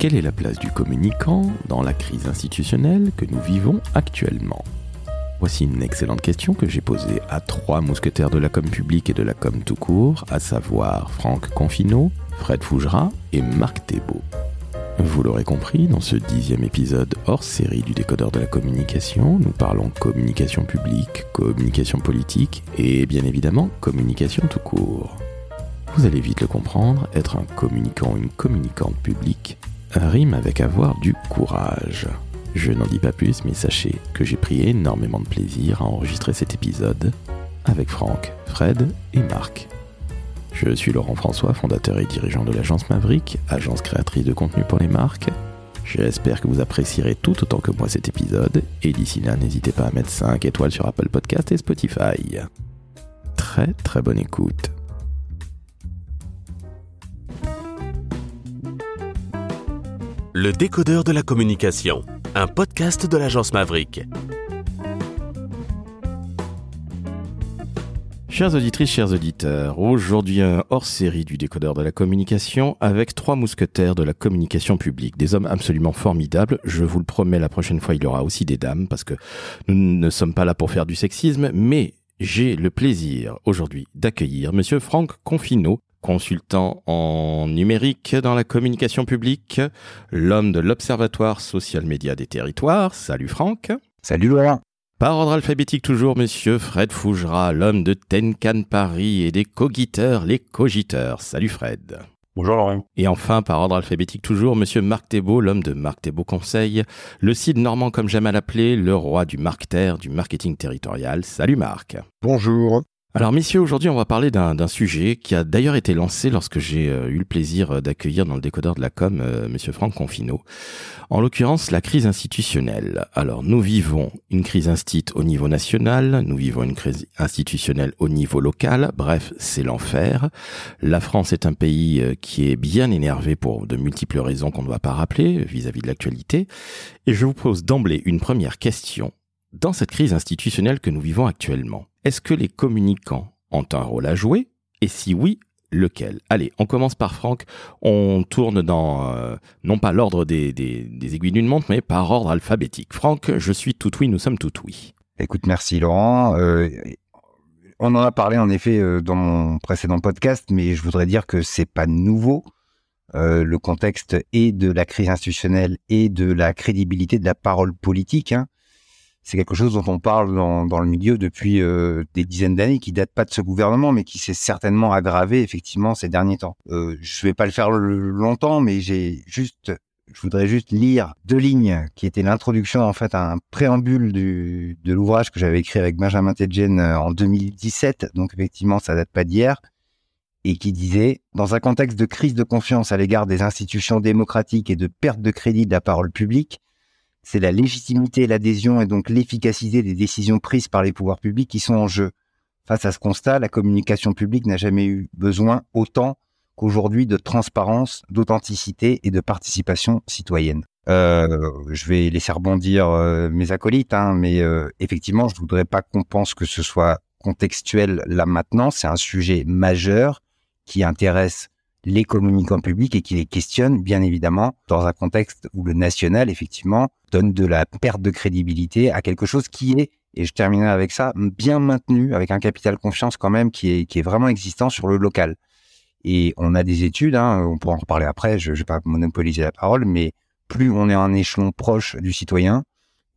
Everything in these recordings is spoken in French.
Quelle est la place du communicant dans la crise institutionnelle que nous vivons actuellement? Voici une excellente question que j'ai posée à trois mousquetaires de la com publique et de la com tout court, à savoir Franck Confino, Fred Fougera et Marc Thébault. Vous l'aurez compris, dans ce dixième épisode hors série du décodeur de la communication, nous parlons communication publique, communication politique et bien évidemment communication tout court. Vous allez vite le comprendre, être un communicant ou une communicante publique rime avec avoir du courage. Je n'en dis pas plus, mais sachez que j'ai pris énormément de plaisir à enregistrer cet épisode avec Franck, Fred et Marc. Je suis Laurent François, fondateur et dirigeant de l'agence Maverick, agence créatrice de contenu pour les marques. J'espère que vous apprécierez tout autant que moi cet épisode, et d'ici là, n'hésitez pas à mettre 5 étoiles sur Apple Podcast et Spotify. Très très bonne écoute. Le décodeur de la communication, un podcast de l'agence Maverick. Chères auditrices, chers auditeurs, aujourd'hui un hors-série du décodeur de la communication avec trois mousquetaires de la communication publique, des hommes absolument formidables. Je vous le promets, la prochaine fois il y aura aussi des dames parce que nous ne sommes pas là pour faire du sexisme, mais j'ai le plaisir aujourd'hui d'accueillir monsieur Franck Confino, consultant en numérique dans la communication publique, l'homme de l'Observatoire social média des territoires. Salut Franck. Salut Laurent. Par ordre alphabétique toujours, monsieur Fred Fougera, l'homme de Tenkan Paris et des cogiteurs, les cogiteurs. Salut Fred. Bonjour Laurent. Et enfin, par ordre alphabétique toujours, monsieur Marc Thébault, l'homme de Marc Thébault Conseil, le site normand comme j'aime à l'appeler, le roi du marketer, du marketing territorial. Salut Marc. Bonjour. Alors messieurs, aujourd'hui on va parler d'un sujet qui a d'ailleurs été lancé lorsque j'ai euh, eu le plaisir euh, d'accueillir dans le décodeur de la com euh, monsieur Franck Confino. En l'occurrence, la crise institutionnelle. Alors nous vivons une crise instite au niveau national, nous vivons une crise institutionnelle au niveau local, bref, c'est l'enfer. La France est un pays qui est bien énervé pour de multiples raisons qu'on ne va pas rappeler vis-à-vis -vis de l'actualité. Et je vous pose d'emblée une première question. Dans cette crise institutionnelle que nous vivons actuellement, est-ce que les communicants ont un rôle à jouer? Et si oui, lequel? Allez, on commence par Franck. On tourne dans, euh, non pas l'ordre des, aiguilles d'une montre, mais par ordre alphabétique. Franck, je suis tout oui, nous sommes tout oui. Écoute, merci Laurent. Euh, on en a parlé en effet euh, dans mon précédent podcast, mais je voudrais dire que c'est pas nouveau. le contexte est de la crise institutionnelle et de la crédibilité de la parole politique. Hein c'est quelque chose dont on parle dans, dans le milieu depuis euh, des dizaines d'années, qui date pas de ce gouvernement, mais qui s'est certainement aggravé effectivement ces derniers temps. Euh, je vais pas le faire longtemps, mais j'ai juste, je voudrais juste lire deux lignes qui étaient l'introduction en fait à un préambule du, de l'ouvrage que j'avais écrit avec Benjamin Tedjen euh, en 2017. Donc effectivement, ça date pas d'hier et qui disait Dans un contexte de crise de confiance à l'égard des institutions démocratiques et de perte de crédit de la parole publique, c'est la légitimité, l'adhésion et donc l'efficacité des décisions prises par les pouvoirs publics qui sont en jeu. Face à ce constat, la communication publique n'a jamais eu besoin autant qu'aujourd'hui de transparence, d'authenticité et de participation citoyenne. Euh, je vais laisser rebondir euh, mes acolytes, hein, mais euh, effectivement, je voudrais pas qu'on pense que ce soit contextuel là maintenant. C'est un sujet majeur qui intéresse les communicants publics et qui les questionnent, bien évidemment, dans un contexte où le national, effectivement, donne de la perte de crédibilité à quelque chose qui est, et je terminerai avec ça, bien maintenu, avec un capital confiance quand même qui est, qui est vraiment existant sur le local. Et on a des études, hein, on pourra en reparler après, je ne vais pas monopoliser la parole, mais plus on est en échelon proche du citoyen,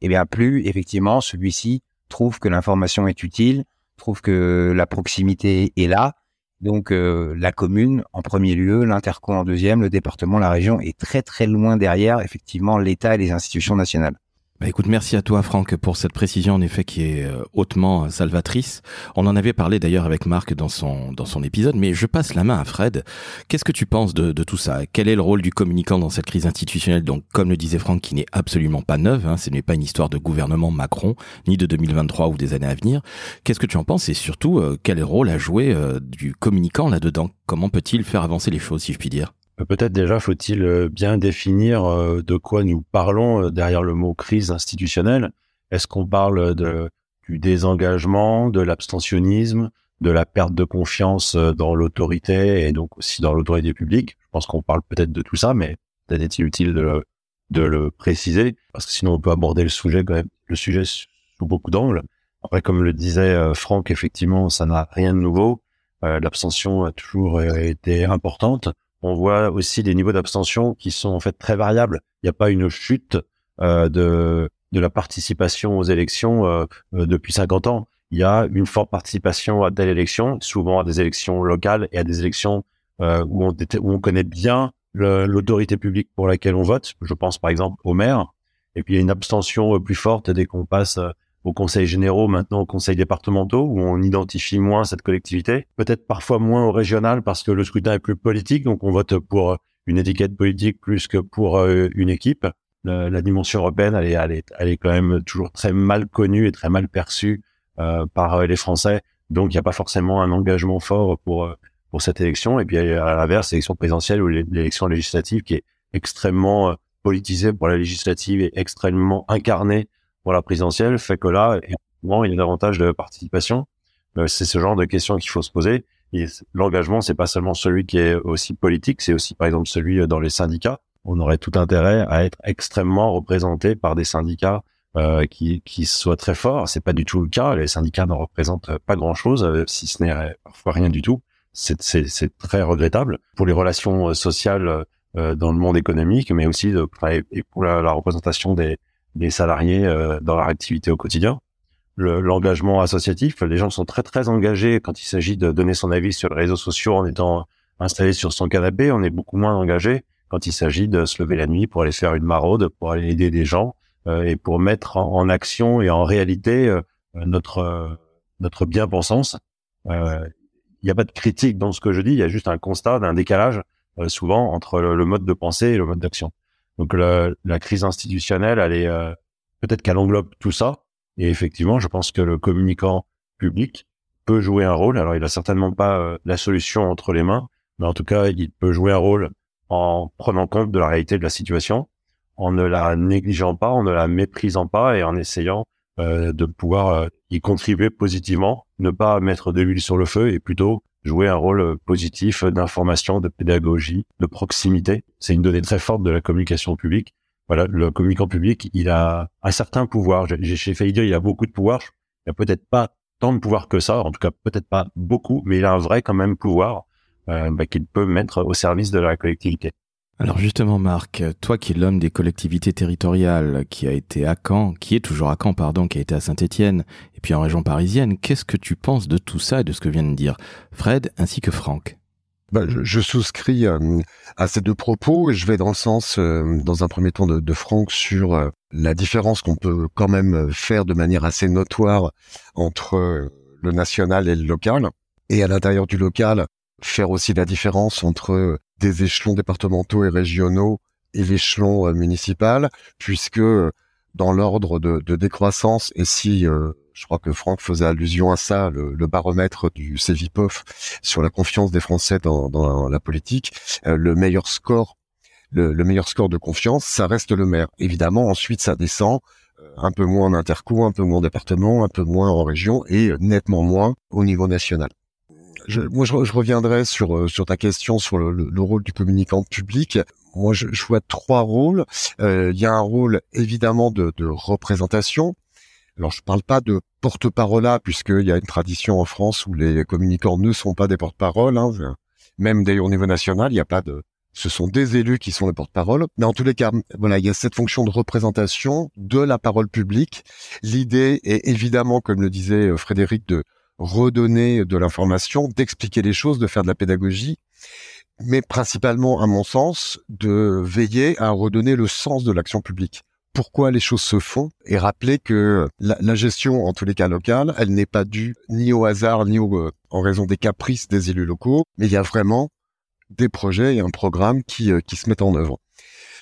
et eh bien plus, effectivement, celui-ci trouve que l'information est utile, trouve que la proximité est là, donc euh, la commune en premier lieu, l'interco en deuxième, le département, la région est très très loin derrière effectivement l'État et les institutions nationales. Bah écoute, merci à toi Franck pour cette précision en effet qui est euh, hautement salvatrice. On en avait parlé d'ailleurs avec Marc dans son dans son épisode, mais je passe la main à Fred. Qu'est-ce que tu penses de, de tout ça? Quel est le rôle du communicant dans cette crise institutionnelle? Donc, comme le disait Franck, qui n'est absolument pas neuve, hein, ce n'est pas une histoire de gouvernement Macron ni de 2023 ou des années à venir. Qu'est-ce que tu en penses? Et surtout, euh, quel rôle jouer euh, du communicant là-dedans? Comment peut-il faire avancer les choses, si je puis dire? euh, peut-être déjà faut-il euh, bien définir euh, de quoi nous parlons derrière le mot crise institutionnelle. Est-ce qu'on parle du désengagement, de l'abstentionnisme, de la perte de confiance dans l'autorité et donc aussi dans l'autorité publique? Je pense qu'on parle peut-être de tout ça, mais peut-être est-il utile de le, de le préciser, parce que sinon on peut aborder le sujet le sujet sous beaucoup d'angles. Après, comme le disait euh, Franck, effectivement, ça n'a rien de nouveau. Euh, l'abstention a toujours été importante. On voit aussi des niveaux d'abstention qui sont en fait très variables. Il n'y a pas une chute euh, de, la participation aux élections euh, euh, depuis 50 ans. Il y a une forte participation à telle élection, souvent à des élections locales et à des élections où, on, où on connaît bien l'autorité publique pour laquelle on vote. Je pense par exemple au maire. Et puis il y a une abstention plus forte dès qu'on passe au conseil généraux, maintenant au conseil départementaux, où on identifie moins cette collectivité. Peut-être parfois moins au régional parce que le scrutin est plus politique, donc on vote pour une étiquette politique plus que pour une équipe. La, dimension européenne, elle est, elle, est, elle est quand même toujours très mal connue et très mal perçue euh, par les Français. Donc, il n'y a pas forcément un engagement fort pour pour cette élection. Et puis, à l'inverse, l'élection présidentielle ou l'élection législative qui est extrêmement politisée pour la législative et extrêmement incarnée pour la présidentielle fait que là, il y a davantage de participation. Euh, c'est ce genre de questions qu'il faut se poser. Et l'engagement, c'est pas seulement celui qui est aussi politique, c'est aussi par exemple celui euh, dans les syndicats. On aurait tout intérêt à être extrêmement représenté par des syndicats euh, qui, qui soient très forts. C'est pas du tout le cas. Les syndicats ne représentent pas grand-chose, euh, si ce n'est parfois rien du tout. C'est très regrettable pour les relations sociales dans le monde économique, mais aussi pour la représentation des, des salariés euh, dans leur activité au quotidien. L'engagement associatif, les gens sont très très engagés quand il s'agit de donner son avis sur les réseaux sociaux en étant installé sur son canapé. On est beaucoup moins engagé quand il s'agit de se lever la nuit pour aller faire une maraude, pour aller aider des gens euh, et pour mettre en, action et en réalité euh, notre notre bien-pensance. Il n'y a pas de critique dans ce que je dis, il y a juste un constat d'un décalage souvent entre le, mode de pensée et le mode d'action. Donc la, crise institutionnelle, elle est euh, peut-être qu'elle englobe tout ça. Et effectivement, je pense que le communicant public peut jouer un rôle. Alors, il a certainement pas euh, la solution entre les mains, mais en tout cas, il peut jouer un rôle en prenant compte de la réalité de la situation, en ne la négligeant pas, en ne la méprisant pas et en essayant euh, de pouvoir y contribuer positivement, ne pas mettre de l'huile sur le feu et plutôt jouer un rôle euh, positif d'information, de pédagogie, de proximité. C'est une donnée très forte de la communication publique. Voilà, le communicant public, il a un certain pouvoir. J'ai failli dire il a beaucoup de pouvoir. Il a peut-être pas tant de pouvoir que ça, en tout cas peut-être pas beaucoup, mais il a un vrai quand même pouvoir euh, bah, qu'il peut mettre au service de la collectivité. Alors justement, Marc, toi qui es l'homme des collectivités territoriales, qui a été à Caen, qui est toujours à Caen, pardon, qui a été à Saint-Étienne, et puis en région parisienne, qu'est-ce que tu penses de tout ça et de ce que vient de dire Fred ainsi que Franck? Bah, je, souscris euh, à ces deux propos et je vais dans le sens, euh, dans un premier temps, de, de Franck sur euh, la différence qu'on peut quand même faire de manière assez notoire entre le national et le local. Et à l'intérieur du local, faire aussi la différence entre des échelons départementaux et régionaux et l'échelon euh, municipal, puisque euh, dans l'ordre de, décroissance, et si euh, je crois que Franck faisait allusion à ça, le, baromètre du CEVIPOF sur la confiance des Français dans, la politique, le meilleur score, le, le, meilleur score de confiance, ça reste le maire. Évidemment, ensuite ça descend un peu moins en interco, un peu moins en département, un peu moins en région et nettement moins au niveau national je, moi, je, reviendrai sur euh, sur ta question sur le, le, rôle du communicant public. Moi, je, je vois trois rôles. Euh, il y a un rôle évidemment de, de représentation. Alors, je parle pas de porte-parole là, puisqu'il y a une tradition en France où les communicants ne sont pas des porte-parole. Hein. Même d'ailleurs au niveau national, il n'y a pas de. Ce sont des élus qui sont les porte-parole. Mais en tous les cas, voilà, il y a cette fonction de représentation de la parole publique. L'idée est évidemment, comme le disait euh, Frédéric, de redonner de l'information, d'expliquer les choses, de faire de la pédagogie, mais principalement, à mon sens, de veiller à redonner le sens de l'action publique. Pourquoi les choses se font et rappeler que la, gestion, en tous les cas locale, elle n'est pas due ni au hasard ni au, en raison des caprices des élus locaux, mais il y a vraiment des projets et un programme qui, euh, qui se mettent en œuvre.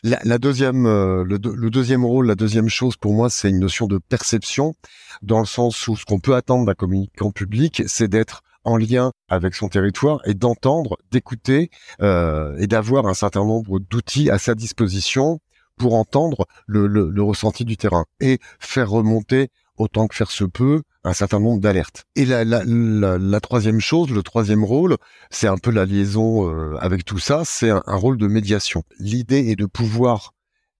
La, deuxième, euh, le, deuxième rôle, la deuxième chose pour moi, c'est une notion de perception, dans le sens où ce qu'on peut attendre d'un communicant public, c'est d'être en lien avec son territoire et d'entendre, d'écouter euh, et d'avoir un certain nombre d'outils à sa disposition pour entendre le, le, ressenti du terrain et faire remonter autant que faire se peut un certain nombre d'alertes. Et la, la, la, troisième chose, le troisième rôle, c'est un peu la liaison euh, avec tout ça, c'est un, rôle de médiation. L'idée est de pouvoir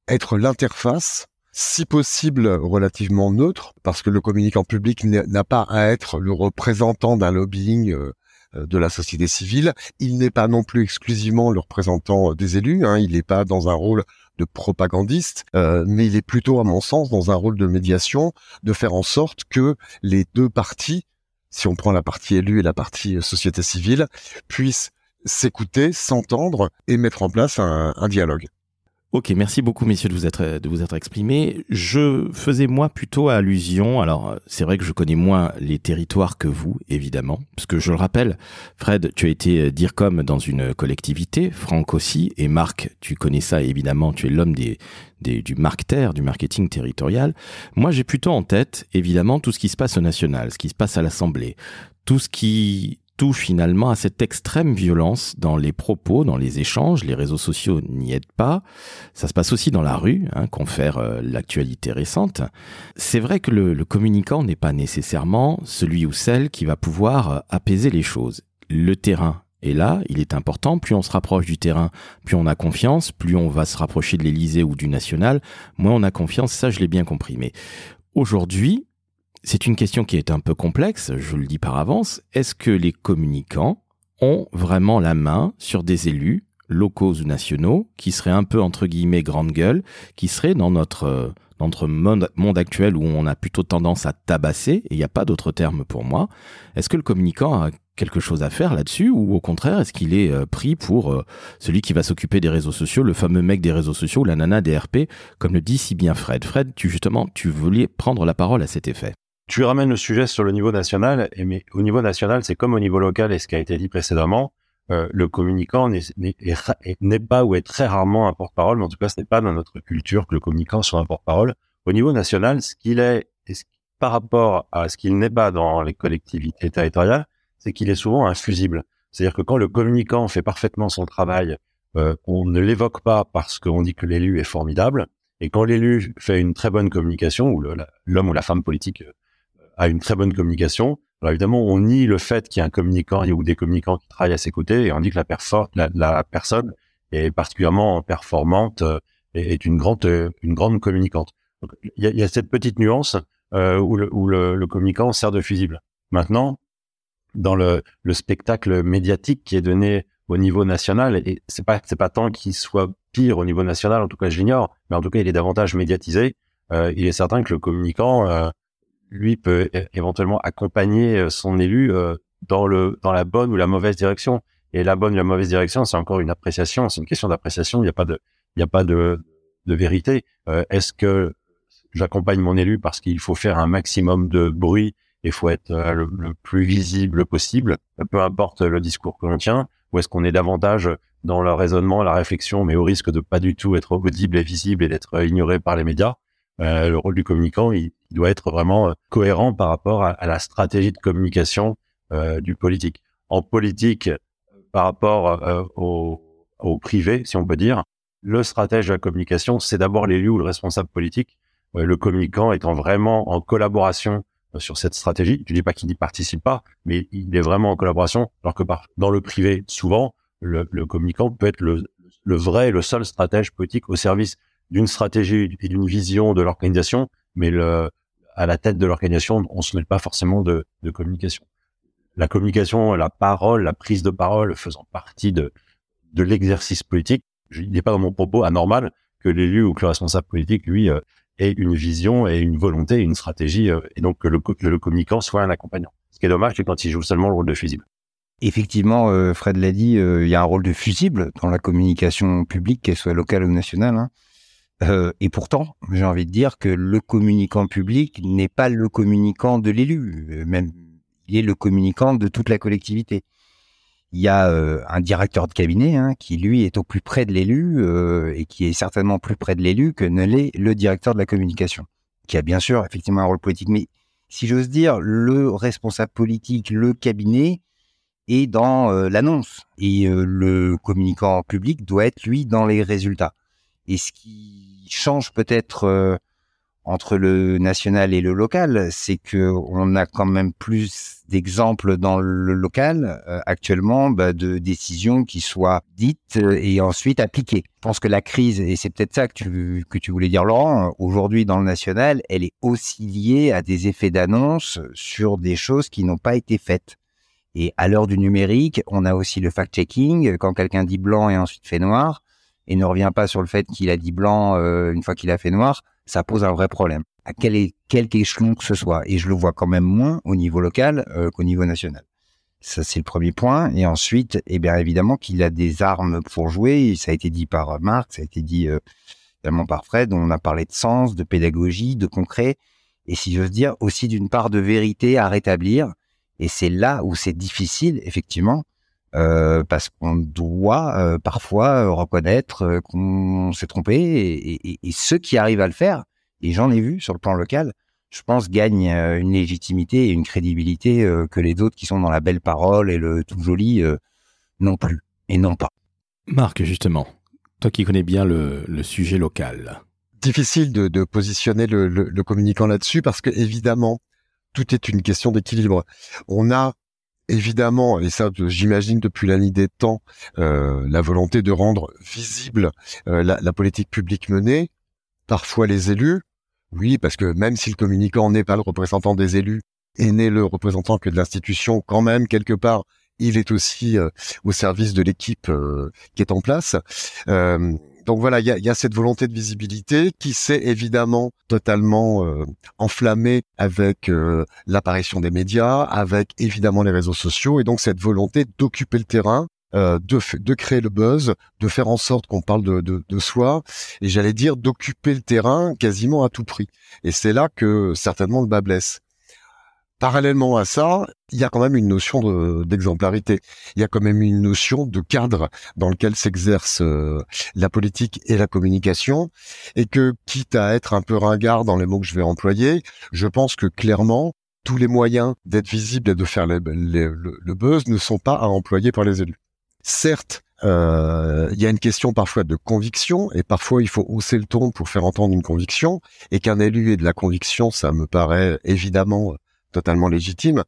être l'interface, si possible relativement neutre, parce que le communicant public n'a pas à être le représentant d'un lobbying euh, de la société civile. Il n'est pas non plus exclusivement le représentant des élus. Hein. Il n'est pas dans un rôle de propagandiste, euh, mais il est plutôt, à mon sens, dans un rôle de médiation, de faire en sorte que les deux parties, si on prend la partie élue et la partie euh, société civile, puissent s'écouter, s'entendre et mettre en place un dialogue. Ok, merci beaucoup messieurs de vous être de vous être exprimés. Je faisais moi plutôt allusion. Alors c'est vrai que je connais moins les territoires que vous, évidemment, parce que je le rappelle, Fred, tu as été DIRCOM dans une collectivité, Franck aussi, et Marc, tu connais ça évidemment. Tu es l'homme des du marketer, du marketing territorial. Moi, j'ai plutôt en tête évidemment tout ce qui se passe au national, ce qui se passe à l'Assemblée, tout ce qui finalement à cette extrême violence dans les propos, dans les échanges. Les réseaux sociaux n'y aident pas. Ça se passe aussi dans la rue, hein, confère euh, l'actualité récente. C'est vrai que le, le communicant n'est pas nécessairement celui ou celle qui va pouvoir euh, apaiser les choses. Le terrain est là, il est important. Plus on se rapproche du terrain, plus on a confiance. Plus on va se rapprocher de l'Élysée ou du National, moins on a confiance. Ça, je l'ai bien compris. Mais aujourd'hui, c'est une question qui est un peu complexe, je le dis par avance. Est-ce que les communicants ont vraiment la main sur des élus locaux ou nationaux qui seraient un peu entre guillemets grande gueule, qui seraient dans notre notre monde, actuel où on a plutôt tendance à tabasser, et il n'y a pas d'autre terme pour moi, est-ce que le communicant a quelque chose à faire là-dessus ou au contraire est-ce qu'il est euh, pris pour euh, celui qui va s'occuper des réseaux sociaux, le fameux mec des réseaux sociaux, la nana des RP, comme le dit si bien Fred. Fred, tu justement, tu voulais prendre la parole à cet effet tu ramènes le sujet sur le niveau national, et mais au niveau national, c'est comme au niveau local et ce qui a été dit précédemment, euh, le communicant n'est pas ou est très rarement un porte-parole, mais en tout cas, ce n'est pas dans notre culture que le communicant soit un porte-parole. Au niveau national, ce qu'il est, par rapport à ce qu'il n'est pas dans les collectivités territoriales, c'est qu'il est souvent infusible. C'est-à-dire que quand le communicant fait parfaitement son travail, euh, on ne l'évoque pas parce qu'on dit que l'élu est formidable. Et quand l'élu fait une très bonne communication, ou l'homme ou la femme politique a une très bonne communication. Alors évidemment, on nie le fait qu'il y a un communicant ou des communicants qui travaillent à ses côtés et on dit que la, personne est particulièrement performante euh, et est une grande, euh, une grande communicante. il, y a, cette petite nuance euh, où, le, communicant sert de fusible. Maintenant, dans le, le spectacle médiatique qui est donné au niveau national, et c'est pas c'est pas tant qu'il soit pire au niveau national, en tout cas je l'ignore, mais en tout cas il est davantage médiatisé. il est certain que le communicant lui peut éventuellement accompagner euh, son élu euh, dans le dans la bonne ou la mauvaise direction. Et la bonne ou la mauvaise direction, c'est encore une appréciation, c'est une question d'appréciation. Il n'y a pas de il n'y a pas de de vérité. Euh, est-ce que j'accompagne mon élu parce qu'il faut faire un maximum de bruit et faut être le, plus visible possible, peu importe le discours que l'on tient, ou est-ce qu'on est davantage dans le raisonnement, la réflexion, mais au risque de pas du tout être audible et visible et d'être ignoré par les médias? Euh, le rôle du communicant, il, doit être vraiment euh, cohérent par rapport à, la stratégie de communication euh, du politique. En politique, par rapport au, privé, si on peut dire, le stratège de la communication, c'est d'abord l'élu ou le responsable politique. le communicant étant vraiment en collaboration sur cette stratégie. Je dis pas qu'il n'y participe pas, mais il est vraiment en collaboration. Alors que dans le privé, souvent, le, le communicant peut être le, le vrai, le seul stratège politique au service d'une stratégie et d'une vision de l'organisation, mais le, à la tête de l'organisation, on se mêle pas forcément de, communication. La communication, la parole, la prise de parole faisant partie de, de l'exercice politique, il n'est pas dans mon propos anormal que l'élu ou que le responsable politique, lui, euh, ait une vision et une volonté, une stratégie, euh, et donc que le, le, communicant soit un accompagnant. Ce qui est dommage, c'est quand il joue seulement le rôle de fusible. Effectivement, euh, Fred l'a dit, il y a un rôle de fusible dans la communication publique, qu'elle soit locale ou nationale. Hein. Euh, et pourtant, j'ai envie de dire que le communicant public n'est pas le communicant de l'élu, euh, même il est le communicant de toute la collectivité. Il y a euh, un directeur de cabinet hein, qui, lui, est au plus près de l'élu et qui est certainement plus près de l'élu que ne l'est le directeur de la communication, qui a bien sûr effectivement un rôle politique. Mais si j'ose dire, le responsable politique, le cabinet, est dans l'annonce et le communicant public doit être, lui, dans les résultats. Et ce qui change peut-être euh, entre le national et le local, c'est que on a quand même plus d'exemples dans le local euh, actuellement bah, de décisions qui soient dites et ensuite appliquées. Je pense que la crise, et c'est peut-être ça que tu, que tu voulais dire Laurent, aujourd'hui dans le national, elle est aussi liée à des effets d'annonce sur des choses qui n'ont pas été faites. Et à l'heure du numérique, on a aussi le fact-checking. Quand quelqu'un dit blanc et ensuite fait noir, et ne revient pas sur le fait qu'il a dit blanc euh, une fois qu'il a fait noir, ça pose un vrai problème. À quel, quelque échelon que ce soit. Et je le vois quand même moins au niveau local euh, qu'au niveau national. Ça, c'est le premier point. Et ensuite, eh bien, évidemment qu'il a des armes pour jouer. Ça a été dit par Marc, ça a été dit euh, également par Fred. On a parlé de sens, de pédagogie, de concret. Et si j'ose dire, aussi d'une part de vérité à rétablir. Et c'est là où c'est difficile, effectivement, euh, parce qu'on doit euh, parfois euh, reconnaître qu'on s'est trompé et, ceux qui arrivent à le faire, et j'en ai vu sur le plan local, je pense gagnent une légitimité et une crédibilité que les autres qui sont dans la belle parole et le tout joli non plus et non pas. Marc, justement, toi qui connais bien le, sujet local. Difficile de, positionner le, le communicant là-dessus parce que évidemment, tout est une question d'équilibre. On a évidemment, et ça j'imagine depuis la nuit des temps, euh, la volonté de rendre visible euh, la, politique publique menée, parfois les élus, oui, parce que même si le communicant n'est pas le représentant des élus, et n'est le représentant que de l'institution, quand même, quelque part, il est aussi euh, au service de l'équipe qui est en place donc voilà, il y a, cette volonté de visibilité qui s'est évidemment totalement euh, enflammée avec euh, l'apparition des médias, avec évidemment les réseaux sociaux, et donc cette volonté d'occuper le terrain, euh, de, de créer le buzz, de faire en sorte qu'on parle de, de, de soi, et j'allais dire d'occuper le terrain quasiment à tout prix. Et c'est là que certainement le bas blesse. Parallèlement à ça, il y a quand même une notion d'exemplarité. il y a quand même une notion de cadre dans lequel s'exerce euh, la politique et la communication. Et que, quitte à être un peu ringard dans les mots que je vais employer, je pense que clairement, tous les moyens d'être visible et de faire le, buzz ne sont pas à employer par les élus. Certes, euh, il y a une question parfois de conviction et parfois il faut hausser le ton pour faire entendre une conviction et qu'un élu ait de la conviction, ça me paraît évidemment totalement légitime.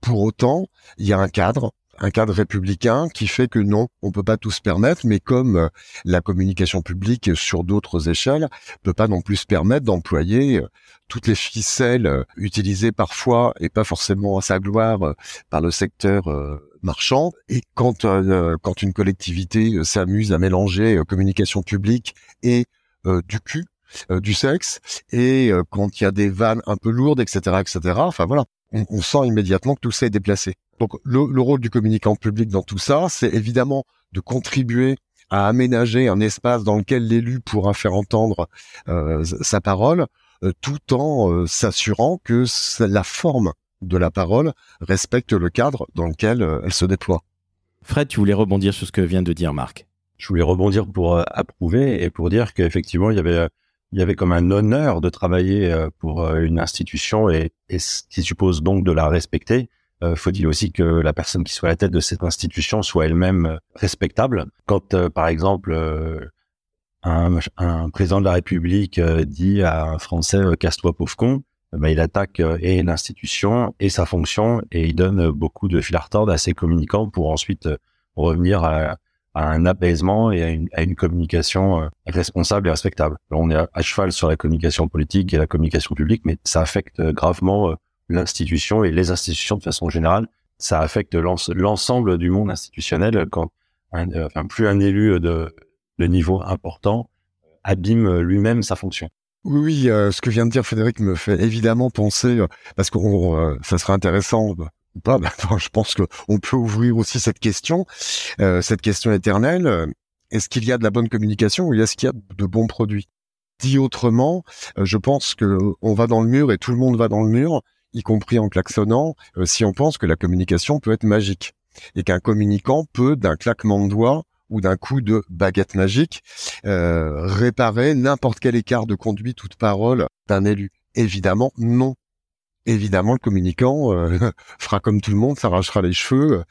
Pour autant, il y a un cadre, un cadre républicain qui fait que non, on peut pas tout se permettre, mais comme euh, la communication publique sur d'autres échelles peut pas non plus se permettre d'employer euh, toutes les ficelles euh, utilisées parfois et pas forcément à sa gloire par le secteur marchand. Et quand quand une collectivité s'amuse à mélanger communication publique et du cul, du sexe et euh, quand il y a des vannes un peu lourdes, etc., etc. Enfin voilà, on, sent immédiatement que tout ça est déplacé. Donc le, rôle du communicant public dans tout ça, c'est évidemment de contribuer à aménager un espace dans lequel l'élu pourra faire entendre euh, sa parole, tout en s'assurant que la forme de la parole respecte le cadre dans lequel elle se déploie. Fred, tu voulais rebondir sur ce que vient de dire Marc. Je voulais rebondir pour approuver et pour dire qu'effectivement, il y avait il y avait comme un honneur de travailler euh, pour euh, une institution et, et qui suppose donc de la respecter. Euh, faut-il aussi que la personne qui soit à la tête de cette institution soit elle-même respectable. Quand, par exemple, un, président de la République dit à un Français "casse-toi pauvre con", ben, il attaque et l'institution et sa fonction et il donne beaucoup de fil à retordre à ses communicants pour ensuite revenir à, à un apaisement et à une, communication euh, responsable et respectable. on est à, cheval sur la communication politique et la communication publique, mais ça affecte euh, gravement euh, l'institution et les institutions de façon générale. Ça affecte l'ensemble du monde institutionnel quand enfin, plus un élu de, de niveau important abîme lui-même sa fonction. Oui, ce que vient de dire Frédéric me fait évidemment penser, parce que ça serait intéressant pas, je pense qu'on peut ouvrir aussi cette question, euh, cette question éternelle. Euh, est-ce qu'il y a de la bonne communication ou est-ce qu'il y a de bons produits? Dit autrement, euh, je pense que on va dans le mur et tout le monde va dans le mur, y compris en klaxonnant, si on pense que la communication peut être magique et qu'un communicant peut, d'un claquement de doigts ou d'un coup de baguette magique, réparer n'importe quel écart de conduite ou de parole d'un élu. Évidemment, non évidemment, le communicant euh, fera comme tout le monde, s'arrachera les cheveux, euh,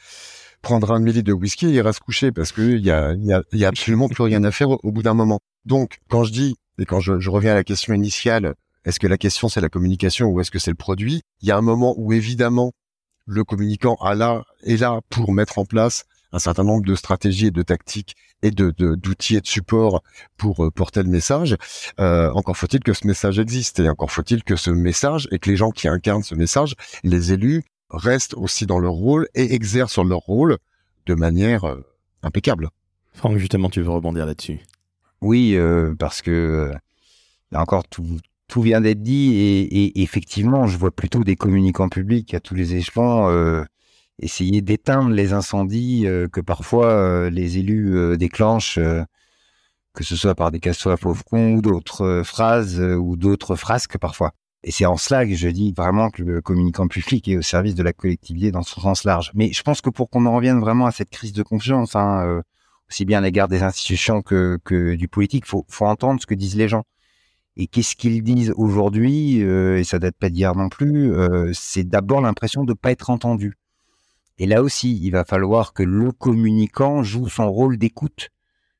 prendra un millilitre de whisky et ira se coucher parce qu'il y a, y, a, absolument plus rien à faire au, bout d'un moment. Donc, quand je dis, et quand je, reviens à la question initiale, est-ce que la question c'est la communication ou est-ce que c'est le produit? Il y a un moment où évidemment le communicant a là, est là pour mettre en place un certain nombre de stratégies et de tactiques et de d'outils et de supports pour euh, porter le message. Euh, encore faut-il que ce message existe et encore faut-il que ce message et que les gens qui incarnent ce message, les élus, restent aussi dans leur rôle et exercent leur rôle de manière euh, impeccable. Franck, justement, tu veux rebondir là-dessus? Oui, parce que là encore, tout, tout vient d'être dit et, effectivement, je vois plutôt des communicants publics à tous les échelons essayer d'éteindre les incendies euh, que parfois euh, les élus euh, déclenchent, que ce soit par des cassos à pauvres cons ou d'autres phrases ou d'autres frasques parfois. Et c'est en cela que je dis vraiment que le communicant public est au service de la collectivité dans son sens large. Mais je pense que pour qu'on en revienne vraiment à cette crise de confiance, hein, aussi bien à l'égard des institutions que, que du politique, faut, faut entendre ce que disent les gens. Et qu'est-ce qu'ils disent aujourd'hui, et ça date pas d'hier non plus, c'est d'abord l'impression de ne pas être entendu. Et là aussi, il va falloir que le communicant joue son rôle d'écoute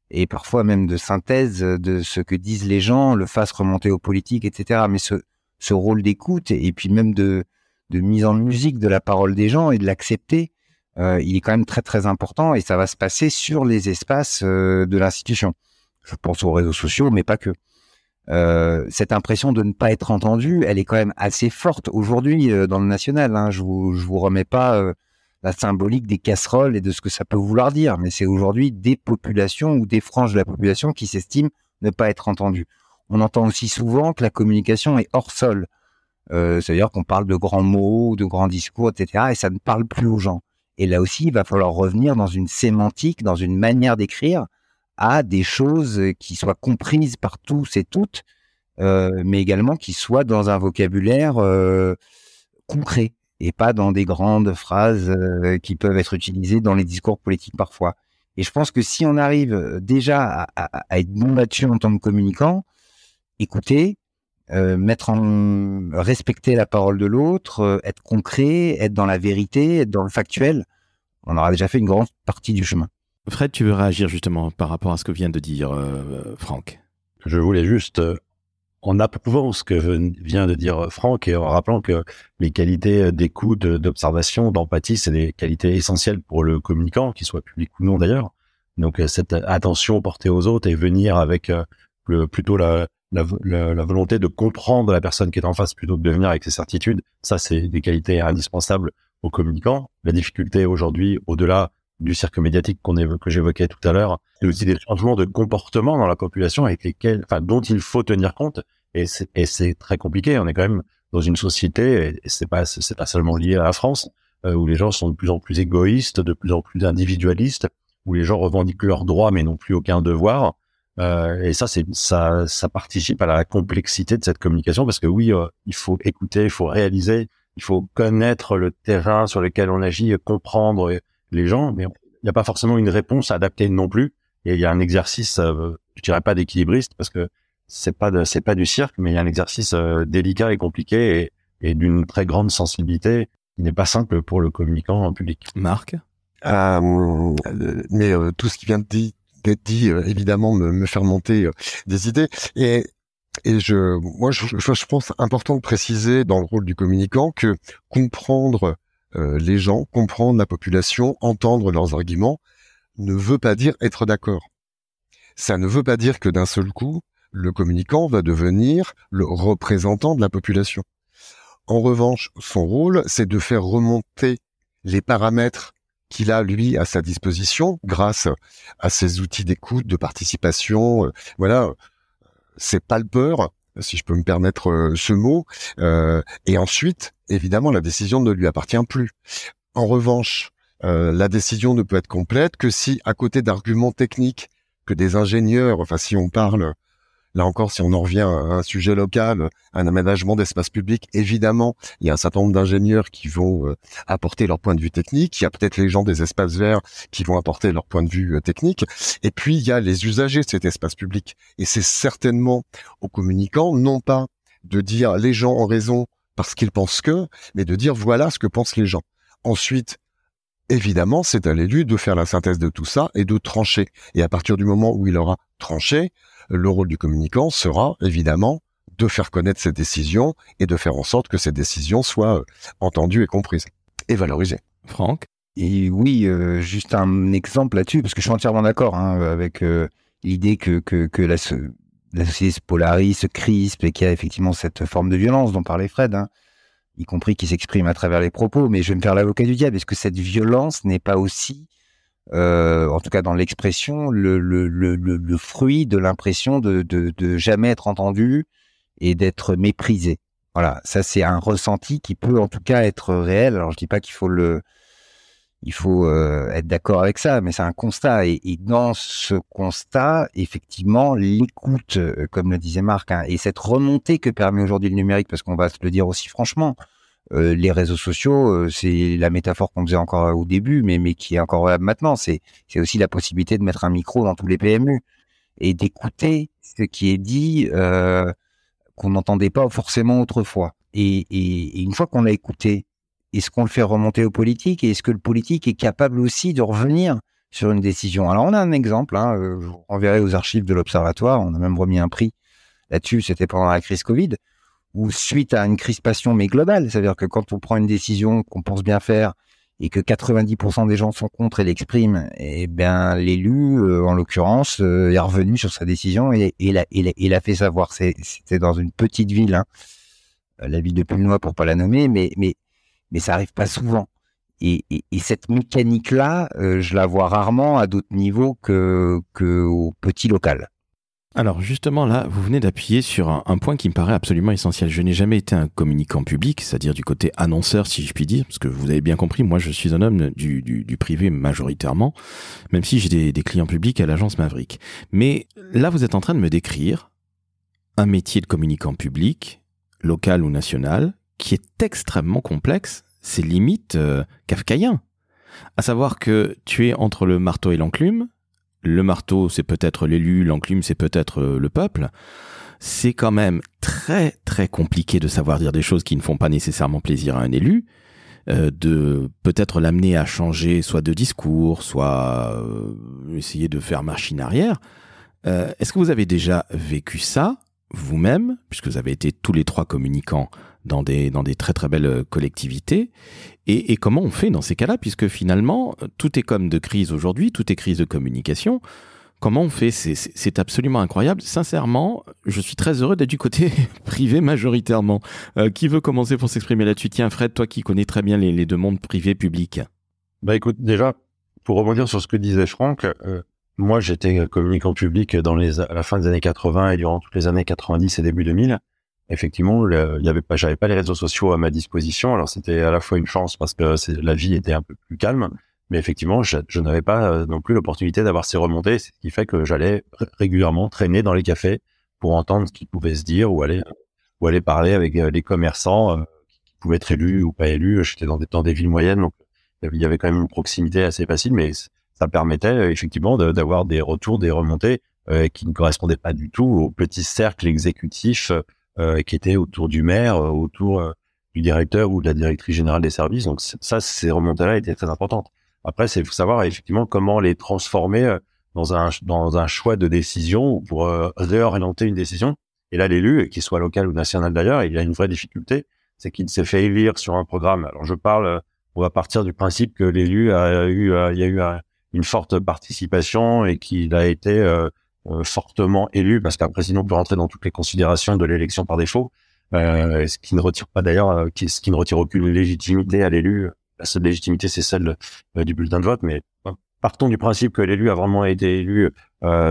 et parfois même de synthèse de ce que disent les gens, le fasse remonter aux politiques, etc. Mais ce, rôle d'écoute et puis même de, mise en musique de la parole des gens et de l'accepter, euh, il est quand même très très important et ça va se passer sur les espaces euh, de l'institution. Je pense aux réseaux sociaux, mais pas que. Euh, cette impression de ne pas être entendu, elle est quand même assez forte aujourd'hui dans le national. Hein. Je vous je vous remets pas la symbolique des casseroles et de ce que ça peut vouloir dire. Mais c'est aujourd'hui des populations ou des franges de la population qui s'estiment ne pas être entendues. On entend aussi souvent que la communication est hors sol. Euh, C'est-à-dire qu'on parle de grands mots, de grands discours, etc. Et ça ne parle plus aux gens. Et là aussi, il va falloir revenir dans une sémantique, dans une manière d'écrire, à des choses qui soient comprises par tous et toutes, euh, mais également qui soient dans un vocabulaire euh, concret et pas dans des grandes phrases euh, qui peuvent être utilisées dans les discours politiques parfois. Et je pense que si on arrive euh, déjà à, être bon là-dessus en tant que communicant, écouter, euh, mettre en respecter la parole de l'autre, être concret, être dans la vérité, être dans le factuel, on aura déjà fait une grande partie du chemin. Fred, tu veux réagir justement par rapport à ce que vient de dire Franck? Je voulais juste en approuvant ce que vient de dire Franck et en rappelant que les qualités d'écoute, d'observation, d'empathie, c'est des qualités essentielles pour le communicant, qu'il soit public ou non d'ailleurs. Donc euh, cette attention portée aux autres et venir avec euh, le, plutôt la, la, la, volonté de comprendre la personne qui est en face plutôt que de venir avec ses certitudes, ça c'est des qualités indispensables aux communicants. La difficulté aujourd'hui, au-delà du cirque médiatique qu'on que j'évoquais tout à l'heure, et aussi des changements de comportement dans la population avec lesquels, enfin, dont il faut tenir compte. Et c'est très compliqué. On est quand même dans une société, et c'est pas c'est pas seulement lié à la France, euh, où les gens sont de plus en plus égoïstes, de plus en plus individualistes, où les gens revendiquent leurs droits mais n'ont plus aucun devoir. Euh, et ça, c'est ça, ça participe à la complexité de cette communication parce que oui, euh, il faut écouter, il faut réaliser, il faut connaître le terrain sur lequel on agit, comprendre les gens, mais il n'y a pas forcément une réponse adaptée non plus. Et il y a un exercice, euh, je dirais pas d'équilibriste, parce que c'est pas de, c'est pas du cirque, mais il y a un exercice euh, délicat et compliqué et, et d'une très grande sensibilité qui n'est pas simple pour le communicant en public. Marc, euh, mais euh, tout ce qui vient d'être dit, évidemment, me, me fait remonter des idées et et je, moi, je, je, je pense important de préciser dans le rôle du communicant que comprendre euh, les gens, comprendre la population, entendre leurs arguments, ne veut pas dire être d'accord. Ça ne veut pas dire que d'un seul coup, le communicant va devenir le représentant de la population. En revanche, son rôle, c'est de faire remonter les paramètres qu'il a lui à sa disposition grâce à ses outils d'écoute, de participation. Euh, voilà, c'est pas le peur, si je peux me permettre euh, ce mot. Euh, et ensuite, évidemment, la décision ne lui appartient plus. En revanche, euh, la décision ne peut être complète que si, à côté d'arguments techniques que des ingénieurs, enfin si on parle Là encore, si on en revient à un sujet local, un aménagement d'espace public, évidemment, il y a un certain nombre d'ingénieurs qui vont euh, apporter leur point de vue technique. Il y a peut-être les gens des espaces verts qui vont apporter leur point de vue euh, technique. Et puis, il y a les usagers de cet espace public. Et c'est certainement aux communicants, non pas de dire les gens ont raison parce qu'ils pensent que, mais de dire voilà ce que pensent les gens. Ensuite, évidemment, c'est à l'élu de faire la synthèse de tout ça et de trancher. Et à partir du moment où il aura tranché, le rôle du communicant sera évidemment de faire connaître ces décisions et de faire en sorte que ces décisions soient entendues et comprises et valorisées. Franck? Et oui, juste un exemple là-dessus, parce que je suis entièrement d'accord hein, avec l'idée que, que, que la, la société se polarise, se crispe et qu'il y a effectivement cette forme de violence dont parlait Fred, hein, y compris qui s'exprime à travers les propos. Mais je vais me faire l'avocat du diable. Est-ce que cette violence n'est pas aussi, euh, en tout cas dans l'expression, le, le, le, le, fruit de l'impression de, de, de jamais être entendu et d'être méprisé Voilà, ça c'est un ressenti qui peut en tout cas être réel. Alors je dis pas qu'il faut le il faut euh, être d'accord avec ça, mais c'est un constat. Et, dans ce constat, effectivement, l'écoute, euh, comme le disait Marc, hein, et cette remontée que permet aujourd'hui le numérique, parce qu'on va se le dire aussi franchement, euh, les réseaux sociaux, c'est la métaphore qu'on faisait encore au début, mais, qui est encore valable maintenant. C'est aussi la possibilité de mettre un micro dans tous les PMU et d'écouter ce qui est dit qu'on n'entendait pas forcément autrefois. Et, une fois qu'on l'a écouté, est-ce qu'on le fait remonter au politique et est-ce que le politique est capable aussi de revenir sur une décision? Alors on a un exemple, hein, euh, je vous renverrai aux archives de l'Observatoire, on a même remis un prix là-dessus, c'était pendant la crise Covid, où suite à une crispation mais globale, c'est-à-dire que quand on prend une décision qu'on pense bien faire et que 90% des gens sont contre et l'expriment, eh bien l'élu, euh, en l'occurrence, euh, est revenu sur sa décision et, et, l'a, fait savoir. c'était dans une petite ville, hein, la ville de Pulnois pour pas la nommer, mais, ça arrive pas souvent. Et, cette mécanique-là, euh, je la vois rarement à d'autres niveaux que, que au petit local. Alors justement là, vous venez d'appuyer sur un, point qui me paraît absolument essentiel. Je n'ai jamais été un communicant public, c'est-à-dire du côté annonceur si je puis dire, parce que vous avez bien compris, moi je suis un homme du, privé majoritairement, même si j'ai des, des clients publics à l'agence Maverick. Mais là vous êtes en train de me décrire un métier de communicant public, local ou national, qui est extrêmement complexe, c'est limite euh, kafkaïen. À savoir que tu es entre le marteau et l'enclume. Le marteau, c'est peut-être l'élu, l'enclume, c'est peut-être euh, le peuple. C'est quand même très très compliqué de savoir dire des choses qui ne font pas nécessairement plaisir à un élu, euh, de peut-être l'amener à changer soit de discours, soit essayer de faire machine arrière. Est-ce que vous avez déjà vécu ça vous-même, puisque vous avez été tous les trois communicants dans des, dans des très très belles collectivités. Et, comment on fait dans ces cas-là, puisque finalement, tout est comme de crise aujourd'hui, tout est crise de communication. Comment on fait? C'est absolument incroyable. Sincèrement, je suis très heureux d'être du côté privé majoritairement. Euh, qui veut commencer pour s'exprimer là-dessus? Tiens, Fred, toi qui connais très bien les, deux mondes privé public. Bah écoute, déjà, pour rebondir sur ce que disait Franck, euh, moi j'étais communicant public dans les, à la fin des années 80 et durant toutes les années 90 et début 2000 effectivement, il y avait pas, j'avais pas les réseaux sociaux à ma disposition. Alors c'était à la fois une chance parce que la vie était un peu plus calme, mais effectivement, je, n'avais pas euh, non plus l'opportunité d'avoir ces remontées, ce qui fait que j'allais régulièrement traîner dans les cafés pour entendre ce qu'ils pouvaient se dire ou aller ou aller parler avec euh, les commerçants euh, qui pouvaient être élus ou pas élus. J'étais dans des, dans des villes moyennes, donc il y avait quand même une proximité assez facile, mais ça permettait effectivement d'avoir des retours, des remontées qui ne correspondaient pas du tout au petit cercle exécutif qui était autour du maire, euh, autour euh, du directeur ou de la directrice générale des services. Donc ça, ces remontées-là étaient très importantes. Après, c'est faut savoir effectivement comment les transformer dans un dans un choix de décision pour réorienter une décision. Et là, l'élu, qu'il soit local ou national d'ailleurs, il a une vraie difficulté, c'est qu'il s'est fait élire sur un programme. Alors je parle, on va partir du principe que l'élu a eu, il y a eu une forte participation et qu'il a été euh, fortement élu, parce qu'un président peut rentrer dans toutes les considérations de l'élection par défaut, euh, ce qui ne retire pas d'ailleurs, euh, ce qui ne retire aucune légitimité à l'élu. La seule légitimité, c'est celle du bulletin de vote, mais partons du principe que l'élu a vraiment été élu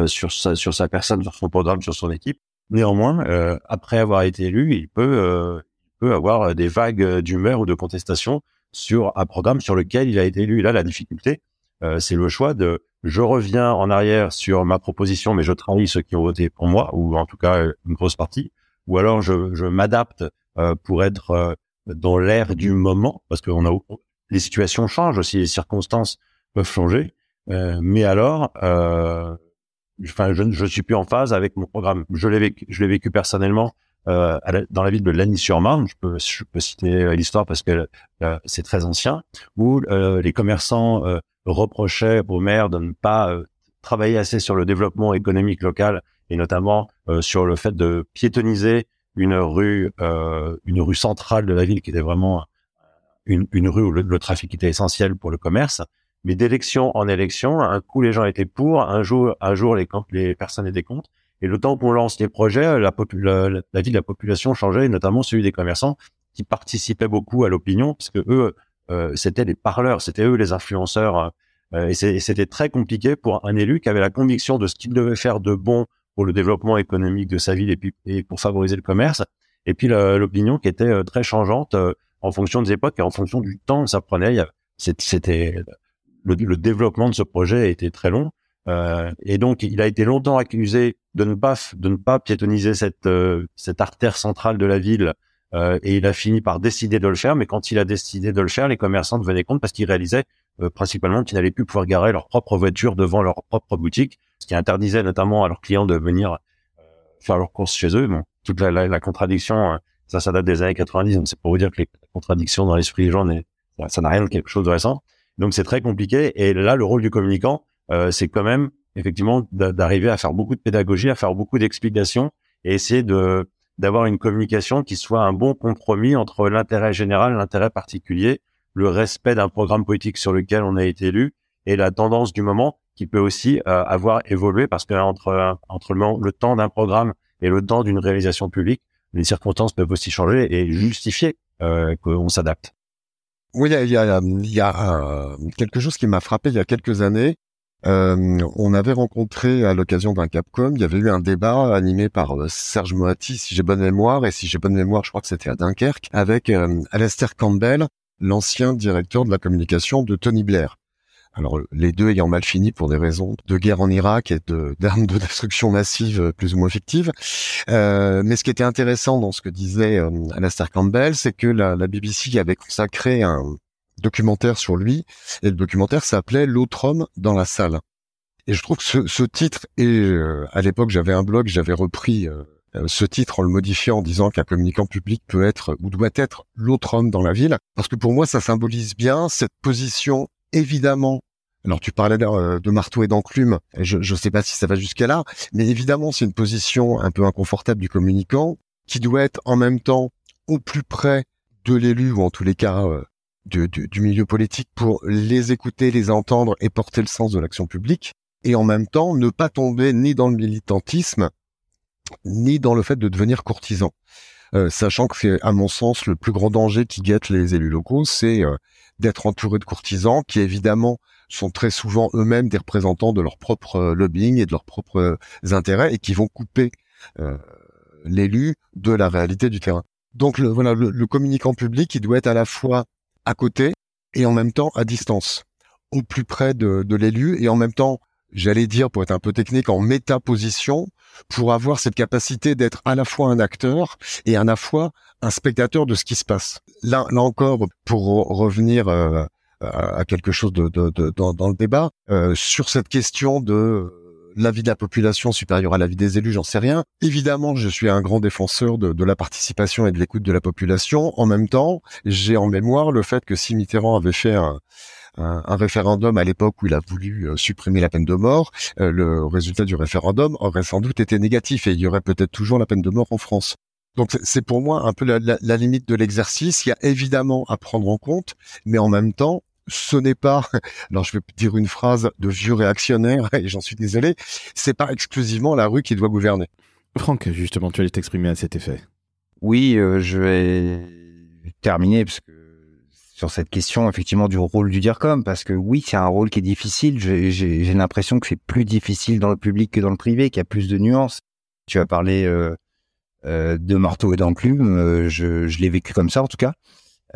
sur sa sur sa personne, sur son programme, sur son équipe. Néanmoins, après avoir été élu, il peut il peut avoir des vagues d'humeur ou de contestation sur un programme sur lequel il a été élu. Là, la difficulté, c'est le choix de je reviens en arrière sur ma proposition, mais je trahis ceux qui ont voté pour moi, ou en tout cas une grosse partie, ou alors je, m'adapte euh, pour être euh, dans l'air du moment, parce que les situations changent aussi, les circonstances peuvent changer, euh, mais alors, enfin, je ne suis plus en phase avec mon programme. Je l'ai vécu, je l'ai vécu personnellement dans la ville de Lagny-sur-Marne. Je peux citer l'histoire parce que c'est très ancien, où les commerçants reprochait au maire de ne pas euh, travailler assez sur le développement économique local et notamment euh, sur le fait de piétoniser une rue, euh, une rue centrale de la ville qui était vraiment une, rue où le, trafic était essentiel pour le commerce. Mais d'élection en élection, un coup les gens étaient pour, un jour, un jour les, les personnes étaient contre. Et le temps qu'on lance les projets, la, la, la vie de la population changeait, notamment celui des commerçants qui participaient beaucoup à l'opinion, parce que eux, c'était les parleurs, c'était eux les influenceurs. Euh, et c'était très compliqué pour un élu qui avait la conviction de ce qu'il devait faire de bon pour le développement économique de sa ville et, pour favoriser le commerce. Et puis l'opinion qui était euh, très changeante en fonction des époques et en fonction du temps que ça prenait. C'était le, développement de ce projet était très long. Euh, et donc, il a été longtemps accusé de ne pas piétoniser euh, cette artère centrale de la ville. Euh, et il a fini par décider de le faire. Mais quand il a décidé de le faire, les commerçants devenaient compte parce qu'ils réalisaient euh, principalement qu'ils n'allaient plus pouvoir garer leur propre voiture devant leur propre boutique, ce qui interdisait notamment à leurs clients de venir euh, faire leurs courses chez eux. Bon, toute la, la, la contradiction, ça, ça date des années 90. Donc c'est pour vous dire que les contradictions dans l'esprit des gens, ça n'a rien de quelque chose de récent. Donc c'est très compliqué. Et là, le rôle du communicant, euh, c'est quand même effectivement d'arriver à faire beaucoup de pédagogie, à faire beaucoup d'explications et essayer de d'avoir une communication qui soit un bon compromis entre l'intérêt général, l'intérêt particulier, le respect d'un programme politique sur lequel on a été élu et la tendance du moment qui peut aussi euh, avoir évolué parce que entre entre le, temps d'un programme et le temps d'une réalisation publique, les circonstances peuvent aussi changer et justifier euh, qu'on s'adapte. Oui, il y a, il y a euh, quelque chose qui m'a frappé il y a quelques années. Euh, on avait rencontré à l'occasion d'un Capcom, il y avait eu un débat animé par euh, Serge Moati, si j'ai bonne mémoire, et si j'ai bonne mémoire, je crois que c'était à Dunkerque, avec euh, Alastair Campbell, l'ancien directeur de la communication de Tony Blair. Alors les deux ayant mal fini pour des raisons de guerre en Irak et d'armes de, destruction massive euh, plus ou moins fictives. Mais ce qui était intéressant dans ce que disait Alastair Campbell, c'est que la, la, BBC avait consacré un documentaire sur lui, et le documentaire s'appelait L'autre homme dans la salle. Et je trouve que ce, ce titre, et euh, à l'époque j'avais un blog, j'avais repris ce titre en le modifiant en disant qu'un communicant public peut être ou doit être l'autre homme dans la ville, parce que pour moi ça symbolise bien cette position évidemment alors tu parlais euh, de, marteau et d'enclume, je ne sais pas si ça va jusqu'à là, mais évidemment c'est une position un peu inconfortable du communicant qui doit être en même temps au plus près de l'élu ou en tous les cas euh, du, milieu politique pour les écouter, les entendre et porter le sens de l'action publique, et en même temps ne pas tomber ni dans le militantisme ni dans le fait de devenir courtisan. Euh, sachant que c'est à mon sens le plus grand danger qui guette les élus locaux, c'est d'être entouré de courtisans qui évidemment sont très souvent eux-mêmes des représentants de leur propre euh, lobbying et de leurs propres euh, intérêts et qui vont couper euh, l'élu de la réalité du terrain. Donc le, voilà, le, communicant public, il doit être à la fois à côté et en même temps à distance, au plus près de, de l'élu et en même temps, j'allais dire pour être un peu technique, en métaposition pour avoir cette capacité d'être à la fois un acteur et à la fois un spectateur de ce qui se passe. Là, là encore, pour revenir euh, à quelque chose de, de, de dans, dans, le débat euh, sur cette question de l'avis de la population supérieure à l'avis des élus, j'en sais rien. Évidemment, je suis un grand défenseur de, de la participation et de l'écoute de la population. En même temps, j'ai en mémoire le fait que si Mitterrand avait fait un, un, référendum à l'époque où il a voulu euh, supprimer la peine de mort, euh, le résultat du référendum aurait sans doute été négatif et il y aurait peut-être toujours la peine de mort en France. Donc c'est pour moi un peu la, la, la limite de l'exercice. Il y a évidemment à prendre en compte, mais en même temps, ce n'est pas, alors je vais dire une phrase de vieux réactionnaire, et j'en suis désolé, c'est pas exclusivement la rue qui doit gouverner. Franck, justement, tu allais t'exprimer à cet effet. Oui, euh, je vais terminer parce que sur cette question effectivement du rôle du DIRCOM, parce que oui, c'est un rôle qui est difficile. J'ai l'impression que c'est plus difficile dans le public que dans le privé, qu'il y a plus de nuances. Tu as parlé euh, euh, de marteau et d'enclume, euh, je, je l'ai vécu comme ça en tout cas.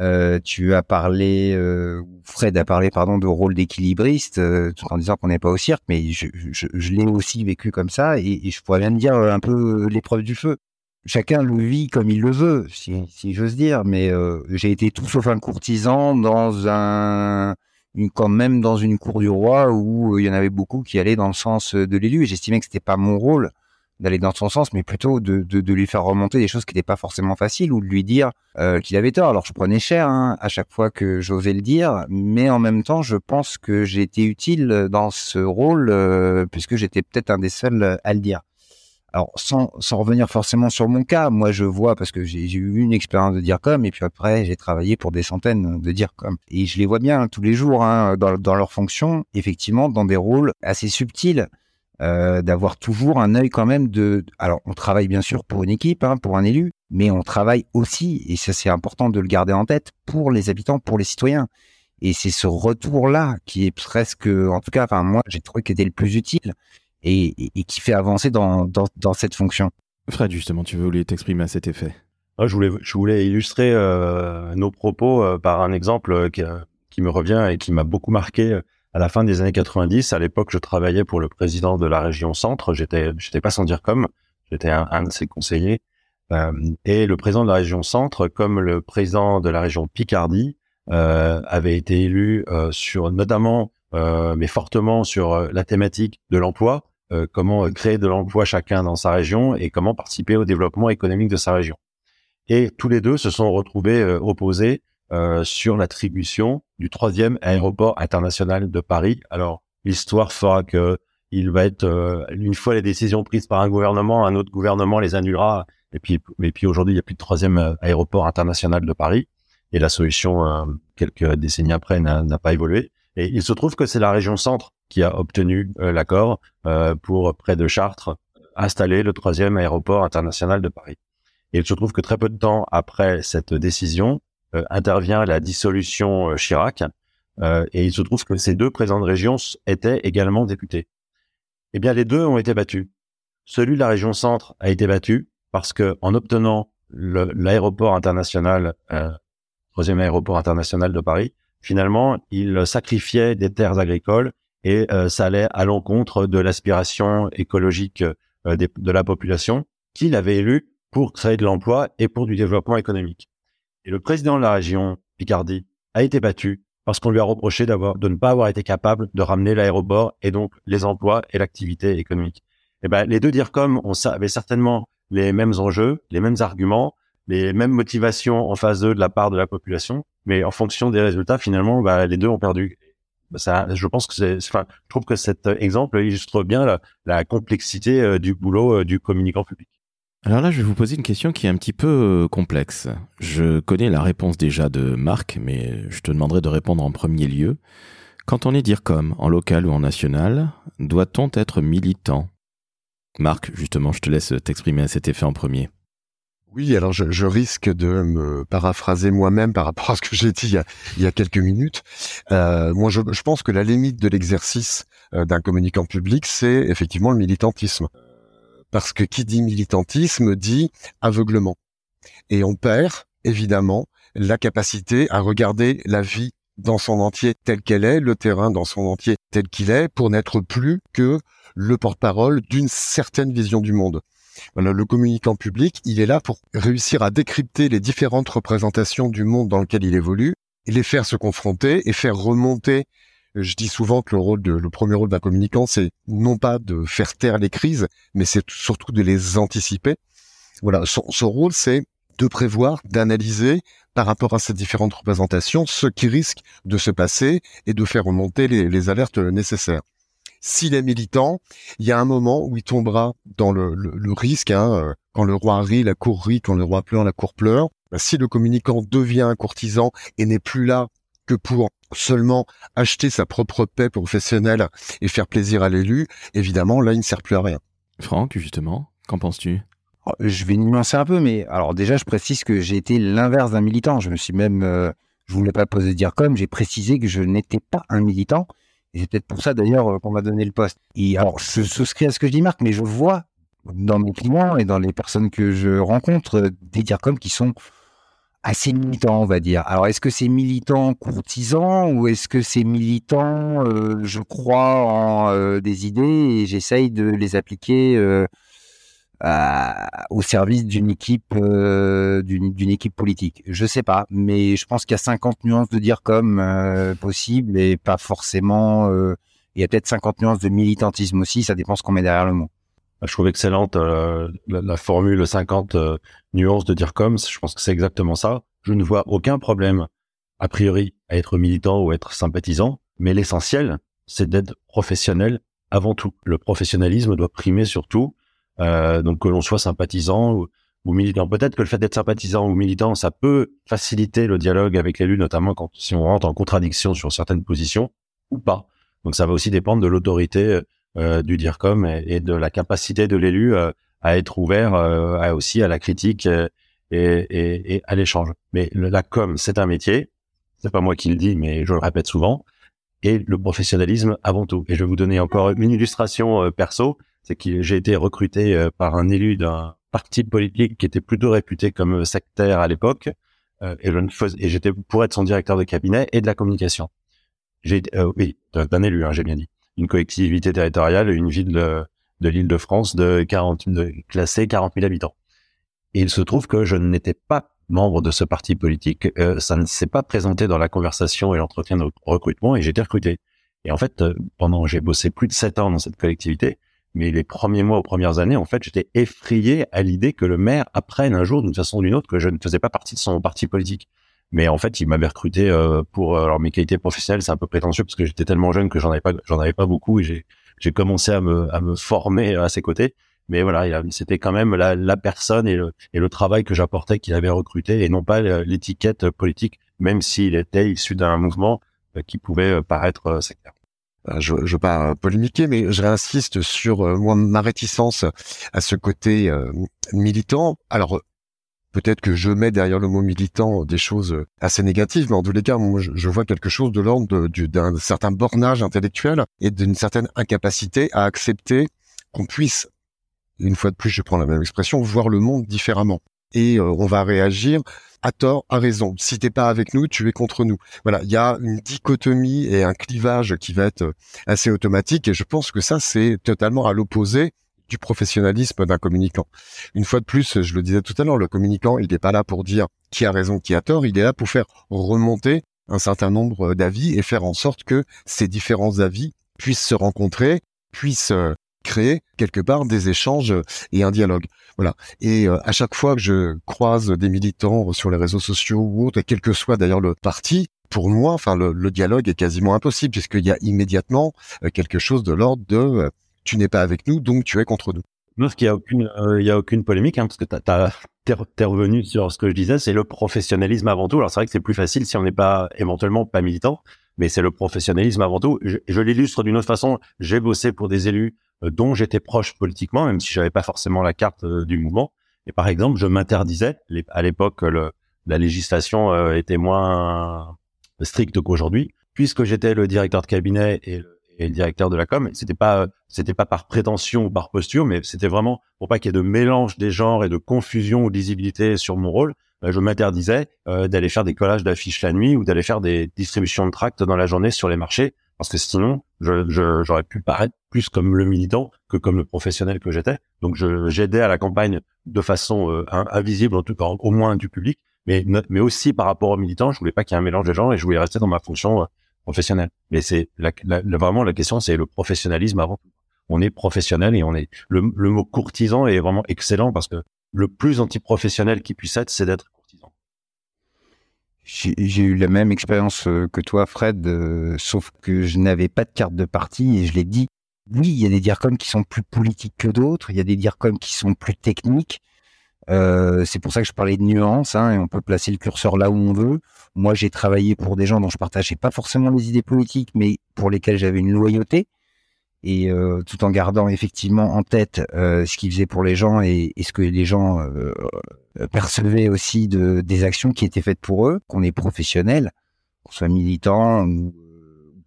Euh, tu as parlé, euh, Fred a parlé, pardon, de rôle d'équilibriste, euh, tout en disant qu'on n'est pas au cirque, mais je, je, je l'ai aussi vécu comme ça, et, je pourrais bien dire un peu l'épreuve du feu. Chacun le vit comme il le veut, si, si j'ose dire, mais euh, j'ai été tout sauf un courtisan dans un, une, quand même dans une cour du roi où euh, il y en avait beaucoup qui allaient dans le sens de l'élu, et j'estimais que c'était pas mon rôle d'aller dans son sens, mais plutôt de, de, lui faire remonter des choses qui n'étaient pas forcément faciles ou de lui dire euh, qu'il avait tort. Alors je prenais cher hein, à chaque fois que j'osais le dire, mais en même temps, je pense que j'ai été utile dans ce rôle puisque j'étais peut-être un des seuls à le dire. alors sans, sans revenir forcément sur mon cas, moi je vois parce que j'ai eu une expérience de DIRCOM et puis après j'ai travaillé pour des centaines de DIRCOM et je les vois bien tous les jours hein, dans, dans leurs fonctions, effectivement dans des rôles assez subtils, euh, d'avoir toujours un œil quand même de. Alors on travaille bien sûr pour une équipe, hein, pour un élu, mais on travaille aussi et ça c'est important de le garder en tête pour les habitants, pour les citoyens. Et c'est ce retour-là qui est presque, en tout cas, enfin moi j'ai trouvé qu'il était le plus utile et, qui fait avancer dans, dans, cette fonction. Fred, justement, tu voulais t'exprimer à cet effet. Ah, je, voulais, je voulais illustrer euh, nos propos euh, par un exemple euh, qui, qui, me revient et qui m'a beaucoup marqué à la fin des années 90. À l'époque, je travaillais pour le président de la région Centre. J'étais, j'étais pas sans dire comme, j'étais un, de ses conseillers. et le président de la région Centre, comme le président de la région Picardie, avait été élu sur notamment, mais fortement sur la thématique de l'emploi euh, comment créer de l'emploi chacun dans sa région et comment participer au développement économique de sa région. Et tous les deux se sont retrouvés euh, opposés euh, sur l'attribution du troisième aéroport international de Paris. Alors l'histoire fera que il va être une fois les décisions prises par un gouvernement, un autre gouvernement les annulera. Et puis, et puis aujourd'hui, il n'y a plus de troisième aéroport international de Paris. Et la solution, quelques décennies après, n'a pas évolué. Et il se trouve que c'est la région centre qui a obtenu euh, l'accord euh, pour près de Chartres installer le troisième aéroport international de Paris. Et il se trouve que très peu de temps après cette décision euh, intervient la dissolution Chirac, et il se trouve que ces deux présidents de région étaient également députés. Eh bien, les deux ont été battus. Celui de la région centre a été battu parce que en obtenant l'aéroport international, troisième aéroport international de Paris, finalement, il sacrifiait des terres agricoles et euh, ça allait à l'encontre de l'aspiration écologique euh, de la population qu'il avait élu pour créer de l'emploi et pour du développement économique. Et le président de la région Picardie a été battu parce qu'on lui a reproché d'avoir de ne pas avoir été capable de ramener l'aéroport et donc les emplois et l'activité économique. Eh ben les deux DIRCOM on avaient certainement les mêmes enjeux, les mêmes arguments, les mêmes motivations en phase 2 de la part de la population, mais en fonction des résultats, finalement, bah, les deux ont perdu. Ça, je pense que c'est, enfin, je trouve que cet exemple illustre bien la, la complexité euh, du boulot euh, du communicant public. Alors là, je vais vous poser une question qui est un petit peu euh, complexe. Je connais la réponse déjà de Marc, mais je te demanderai de répondre en premier lieu. Quand on est dire comme en local ou en national, doit-on être militant? Marc, justement, je te laisse t'exprimer à cet effet en premier. Oui, alors je, risque de me paraphraser moi-même par rapport à ce que j'ai dit il y, a, il y, a, quelques minutes. Euh, moi, je, je, pense que la limite de l'exercice euh, d'un communicant public, c'est effectivement le militantisme. Parce que qui dit militantisme dit aveuglement. Et on perd, évidemment, la capacité à regarder la vie dans son entier telle qu'elle est, le terrain dans son entier tel qu'il est, pour n'être plus que le porte-parole d'une certaine vision du monde le communicant public, il est là pour réussir à décrypter les différentes représentations du monde dans lequel il évolue, les faire se confronter et faire remonter. Je dis souvent que le rôle de, le premier rôle d'un communicant, c'est non pas de faire taire les crises, mais c'est surtout de les anticiper. Voilà, son, rôle, c'est de prévoir, d'analyser par rapport à ces différentes représentations ce qui risque de se passer et de faire remonter les alertes nécessaires s'il est militant, il y a un moment où il tombera dans le, risque. Hein, euh, quand le roi rit, la cour rit. Quand le roi pleure, la cour pleure. Bah, si le communicant devient un courtisan et n'est plus là que pour seulement acheter sa propre paix professionnelle et faire plaisir à l'élu, évidemment, là, il ne sert plus à rien. Franck, justement, qu'en penses-tu? Oh, Je vais nuancer un peu, mais alors déjà, je précise que j'ai été l'inverse d'un militant. Je me suis même, euh, je voulais pas poser dire comme, j'ai précisé que je n'étais pas un militant et c'est peut-être pour ça d'ailleurs euh, qu'on m'a donné le poste. Et alors, je souscris à ce que je dis, Marc, mais je vois dans mes clients et dans les personnes que je rencontre euh, des DIRCOM qui sont assez militants, on va dire. Alors, est-ce que c'est militant courtisan ou est-ce que c'est militant, euh, je crois en des idées et j'essaye de les appliquer au service d'une équipe euh, d'une équipe politique? Je sais pas, mais je pense qu'il y a 50 nuances de dire comme euh, possible et pas forcément. Euh, il y a peut-être 50 nuances de militantisme aussi. Ça dépend ce qu'on met derrière le mot. Bah, je trouve excellente la, la, formule 50 nuances de dire comme. Je pense que c'est exactement ça. Je ne vois aucun problème a priori à être militant ou être sympathisant, mais l'essentiel, c'est d'être professionnel avant tout. Le professionnalisme doit primer surtout Euh, donc que l'on soit sympathisant ou, ou militant. Peut-être que le fait d'être sympathisant ou militant, ça peut faciliter le dialogue avec l'élu, notamment quand si on rentre en contradiction sur certaines positions ou pas. Donc ça va aussi dépendre de l'autorité euh, du DIRCOM et, et, de la capacité de l'élu euh, à être ouvert euh, aussi à la critique et, et, et à l'échange. Mais la com, c'est un métier. C'est pas moi qui le dis, mais je le répète souvent. Et le professionnalisme avant tout. Et je vais vous donner encore une illustration perso. C'est que j'ai été recruté par un élu d'un parti politique qui était plutôt réputé comme sectaire à l'époque. et et j'étais pour être son directeur de cabinet et de la communication. J'ai, euh, oui, d'un élu, hein, j'ai bien dit, une collectivité territoriale, une ville de, de l'Île-de-France de 40, de, classée 40 000 habitants. Et il se trouve que je n'étais pas membre de ce parti politique. Euh, ça ne s'est pas présenté dans la conversation et l'entretien de recrutement et j'ai été recruté. Et en fait, euh, pendant, j'ai bossé plus de sept ans dans cette collectivité, mais les premiers mois aux premières années, en fait, j'étais effrayé à l'idée que le maire apprenne un jour, d'une façon ou d'une autre, que je ne faisais pas partie de son parti politique. Mais en fait, il m'avait recruté euh, pour alors mes qualités professionnelles, c'est un peu prétentieux parce que j'étais tellement jeune que j'en avais pas, beaucoup et j'ai commencé à me former à ses côtés. Mais voilà, c'était quand même la, personne et le travail que j'apportais qu'il avait recruté et non pas l'étiquette politique, même s'il était issu d'un mouvement euh, qui pouvait euh, paraître sectaire. Je ne veux pas polémiquer, mais je réinsiste sur moi ma réticence à ce côté militant. Alors peut-être que je mets derrière le mot militant des choses assez négatives, mais en tous les cas, je, vois quelque chose de l'ordre d'un certain bornage intellectuel et d'une certaine incapacité à accepter qu'on puisse, une fois de plus, je prends la même expression, voir le monde différemment. Et euh, on va réagir à tort, à raison. Si t'es pas avec nous, tu es contre nous. Voilà, il y a une dichotomie et un clivage qui va être assez automatique, et je pense que ça, c'est totalement à l'opposé du professionnalisme d'un communicant. Une fois de plus, je le disais tout à l'heure, le communicant, il n'est pas là pour dire qui a raison, qui a tort, il est là pour faire remonter un certain nombre d'avis et faire en sorte que ces différents avis puissent se rencontrer, puissent euh, créer quelque part des échanges et un dialogue. Voilà. Et euh, à chaque fois que je croise des militants sur les réseaux sociaux ou autres, quel que soit d'ailleurs le parti, pour moi, enfin le, dialogue est quasiment impossible puisqu'il y a immédiatement euh, quelque chose de l'ordre de tu n'es pas avec nous, donc tu es contre nous. Non, parce qu'il y a aucune, euh, a aucune polémique, hein, parce que t'es es revenu sur ce que je disais, c'est le professionnalisme avant tout. Alors c'est vrai que c'est plus facile si on n'est pas éventuellement pas militant, mais c'est le professionnalisme avant tout. Je, je l'illustre d'une autre façon. J'ai bossé pour des élus euh, dont j'étais proche politiquement, même si j'avais pas forcément la carte euh, du mouvement. Et par exemple, je m'interdisais. À l'époque, la législation était moins stricte qu'aujourd'hui, puisque j'étais le directeur de cabinet et le et directeur de la com. C'était pas, c'était pas par prétention ou par posture, mais c'était vraiment pour pas qu'il y ait de mélange des genres et de confusion ou d'isibilité sur mon rôle. Euh, je m'interdisais euh, d'aller faire des collages d'affiches la nuit ou d'aller faire des distributions de tracts dans la journée sur les marchés, parce que sinon, j'aurais pu paraître plus comme le militant que comme le professionnel que j'étais. Donc, j'aidais à la campagne de façon euh, invisible, en tout cas au moins du public, mais mais aussi par rapport aux militants. Je voulais pas qu'il y ait un mélange des gens et je voulais rester dans ma fonction professionnel. Mais c'est vraiment la question, c'est le professionnalisme avant tout. On est professionnel et on est le, mot courtisan est vraiment excellent parce que le plus antiprofessionnel qui puisse être, c'est d'être courtisan. J'ai eu la même expérience euh, que toi, Fred, euh, sauf que je n'avais pas de carte de parti et je l'ai dit. Oui, il y a des DIRCOM qui sont plus politiques que d'autres, il y a des DIRCOM qui sont plus techniques, euh, c'est pour ça que je parlais de nuances, hein, et on peut placer le curseur là où on veut. Moi, j'ai travaillé pour des gens dont je partageais pas forcément les idées politiques, mais pour lesquels j'avais une loyauté, et euh, tout en gardant effectivement en tête euh, ce qu'ils faisaient pour les gens et, ce que les gens percevaient aussi de des actions qui étaient faites pour eux, qu'on est professionnel, qu'on soit militant ou,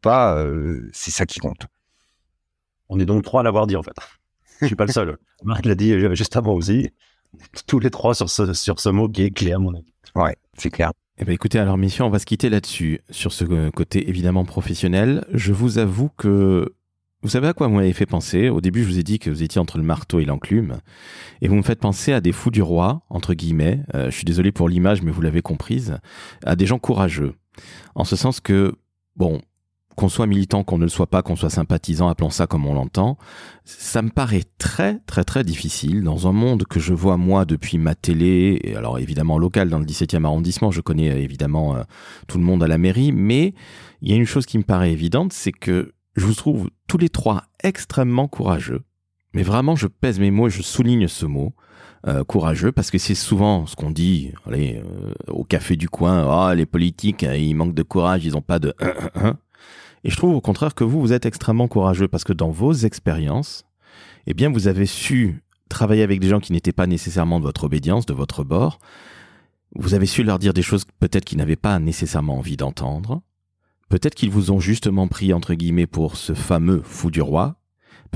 pas, c'est ça qui compte. On est donc trois à l'avoir dit en fait. Je suis pas le seul. Marc l'a dit juste avant aussi tous les trois sur ce, sur ce mot qui est clé à mon avis. Ouais, c'est clair. Eh ben écoutez, alors mission, on va se quitter là-dessus, sur ce côté évidemment professionnel. Je vous avoue que vous savez à quoi vous m'avez fait penser Au début, je vous ai dit que vous étiez entre le marteau et l'enclume, et vous me faites penser à des fous du roi, entre guillemets. Euh, je suis désolé pour l'image, mais vous l'avez comprise, à des gens courageux. En ce sens que, bon, qu'on soit militant, qu'on ne le soit pas, qu'on soit sympathisant, appelons ça comme on l'entend, ça me paraît très très très difficile dans un monde que je vois moi depuis ma télé, et alors évidemment local dans le 17e arrondissement, je connais euh, évidemment euh, tout le monde à la mairie, mais il y a une chose qui me paraît évidente, c'est que je vous trouve tous les trois extrêmement courageux, mais vraiment je pèse mes mots et je souligne ce mot, euh, courageux, parce que c'est souvent ce qu'on dit allez, au café du coin, ah les politiques, euh, ils manquent de courage, ils n'ont pas de... Et je trouve au contraire que vous, vous êtes extrêmement courageux, parce que dans vos expériences, eh bien vous avez su travailler avec des gens qui n'étaient pas nécessairement de votre obédience, de votre bord, vous avez su leur dire des choses peut-être qu'ils n'avaient pas nécessairement envie d'entendre, peut-être qu'ils vous ont justement pris entre guillemets pour ce fameux fou du roi,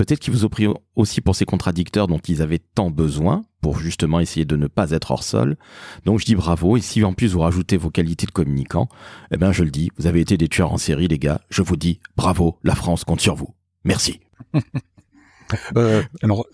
Peut-être qu'ils vous ont pris aussi pour ces contradicteurs dont ils avaient tant besoin pour justement essayer de ne pas être hors sol. Donc je dis bravo et si en plus vous rajoutez vos qualités de communicant, eh bien je le dis, vous avez été des tueurs en série les gars. Je vous dis bravo, la France compte sur vous. Merci. Euh, alors,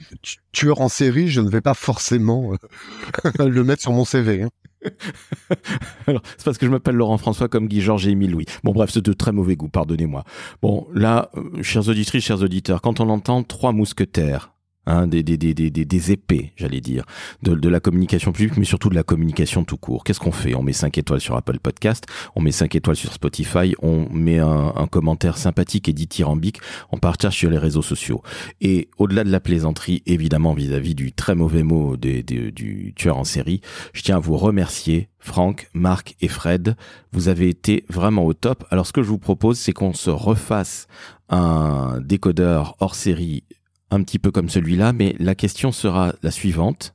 tueur en série, je ne vais pas forcément euh, le mettre sur mon CV. Hein. Alors, c'est parce que je m'appelle Laurent François comme Guy Georges et Émile Louis. Bon, bref, c'est de très mauvais goût, pardonnez-moi. Bon, là, euh, chers auditrices, chers auditeurs, quand on entend trois mousquetaires Hein, des, des, des, des, des épées, j'allais dire, de, de la communication publique, mais surtout de la communication tout court. Qu'est-ce qu'on fait? On met 5 étoiles sur Apple Podcast, on met 5 étoiles sur Spotify, on met un, un commentaire sympathique et dithyrambique, on partage sur les réseaux sociaux. Et au-delà de la plaisanterie, évidemment vis-à-vis du très mauvais mot des, du tueur en série, je tiens à vous remercier, Franck, Marc et Fred. Vous avez été vraiment au top. Alors ce que je vous propose, c'est qu'on se refasse un décodeur hors série un petit peu comme celui-là, mais la question sera la suivante.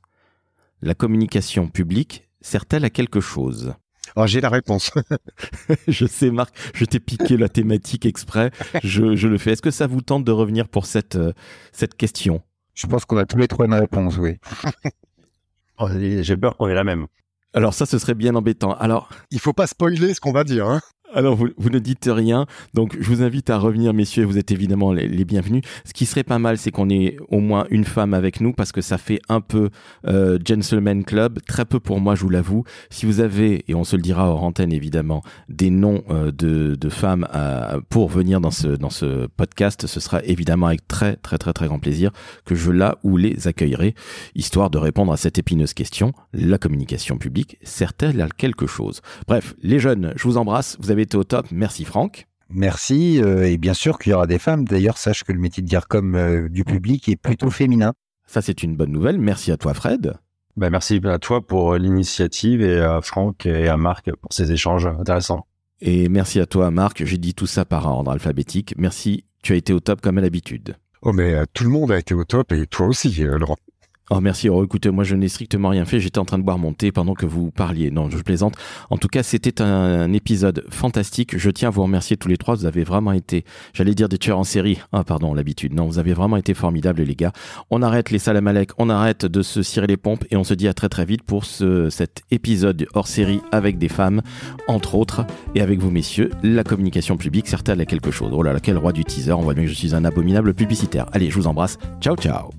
La communication publique sert-elle à quelque chose? Oh, j'ai la réponse. je sais, Marc, je t'ai piqué la thématique exprès. Je, je le fais. Est-ce que ça vous tente de revenir pour cette, euh, cette question? Je pense qu'on a tous les trois une réponse, oui. Oh, j'ai peur qu'on ait la même. Alors ça, ce serait bien embêtant. Alors, il faut pas spoiler ce qu'on va dire. Hein alors, vous, vous, ne dites rien. Donc, je vous invite à revenir, messieurs. Vous êtes évidemment les, bienvenus. Ce qui serait pas mal, c'est qu'on ait au moins une femme avec nous parce que ça fait un peu euh, gentleman club. Très peu pour moi, je vous l'avoue. Si vous avez, et on se le dira hors antenne évidemment, des noms euh, de, de, femmes à, pour venir dans ce, dans ce podcast, ce sera évidemment avec très, très, très, très grand plaisir que je la ou les accueillerai, histoire de répondre à cette épineuse question. La communication publique sert-elle à quelque chose? Bref, les jeunes, je vous embrasse. Vous avez au top. Merci Franck. Merci. Euh, et bien sûr qu'il y aura des femmes. D'ailleurs, sache que le métier de dire comme euh, du public est plutôt féminin. Ça, c'est une bonne nouvelle. Merci à toi, Fred. Ben, merci à toi pour l'initiative et à Franck et à Marc pour ces échanges intéressants. Et merci à toi, Marc. J'ai dit tout ça par ordre alphabétique. Merci. Tu as été au top comme à l'habitude. Oh, mais euh, tout le monde a été au top et toi aussi, Laurent. Oh merci. Oh, écoutez, moi je n'ai strictement rien fait. J'étais en train de boire mon thé pendant que vous parliez. Non, je plaisante. En tout cas, c'était un, épisode fantastique. Je tiens à vous remercier tous les trois. Vous avez vraiment été, j'allais dire des tueurs en série. Ah pardon, l'habitude. Non, vous avez vraiment été formidables les gars. On arrête les salamalek, on arrête de se cirer les pompes et on se dit à très très vite pour ce, cet épisode hors série avec des femmes, entre autres, et avec vous messieurs. La communication publique certaine à quelque chose. Oh là là, quel roi du teaser. On voit bien que je suis un abominable publicitaire. Allez, je vous embrasse. Ciao ciao.